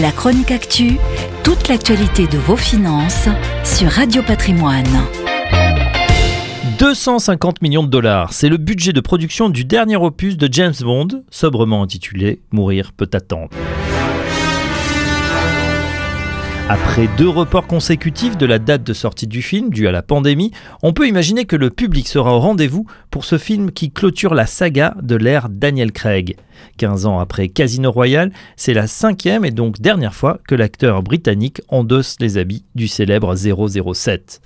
La chronique actu, toute l'actualité de vos finances sur Radio Patrimoine. 250 millions de dollars, c'est le budget de production du dernier opus de James Bond, sobrement intitulé Mourir peut attendre. Après deux reports consécutifs de la date de sortie du film dû à la pandémie, on peut imaginer que le public sera au rendez-vous pour ce film qui clôture la saga de l'ère Daniel Craig. 15 ans après Casino Royale, c'est la cinquième et donc dernière fois que l'acteur britannique endosse les habits du célèbre 007.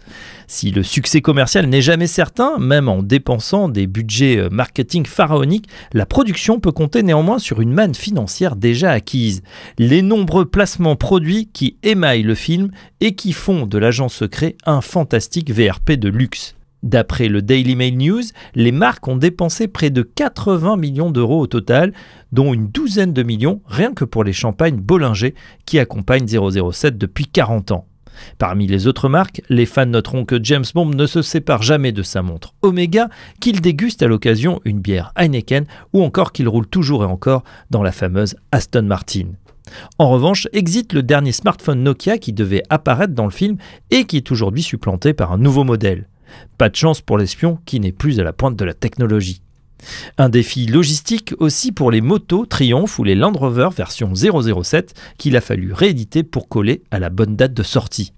Si le succès commercial n'est jamais certain, même en dépensant des budgets euh, marketing pharaoniques, la production peut compter néanmoins sur une manne financière déjà acquise. Les nombreux placements produits qui émaillent le film et qui font de l'agent secret un fantastique VRP de luxe. D'après le Daily Mail News, les marques ont dépensé près de 80 millions d'euros au total, dont une douzaine de millions rien que pour les champagnes Bollinger qui accompagnent 007 depuis 40 ans. Parmi les autres marques, les fans noteront que James Bond ne se sépare jamais de sa montre Omega, qu'il déguste à l'occasion une bière Heineken ou encore qu'il roule toujours et encore dans la fameuse Aston Martin. En revanche, existe le dernier smartphone Nokia qui devait apparaître dans le film et qui est aujourd'hui supplanté par un nouveau modèle. Pas de chance pour l'espion qui n'est plus à la pointe de la technologie. Un défi logistique aussi pour les motos Triumph ou les Land Rover version 007 qu'il a fallu rééditer pour coller à la bonne date de sortie.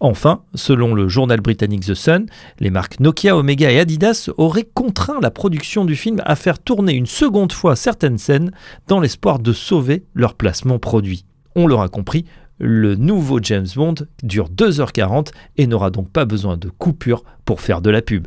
Enfin, selon le journal britannique The Sun, les marques Nokia, Omega et Adidas auraient contraint la production du film à faire tourner une seconde fois certaines scènes dans l'espoir de sauver leur placement produit. On l'aura compris, le nouveau James Bond dure 2h40 et n'aura donc pas besoin de coupure pour faire de la pub.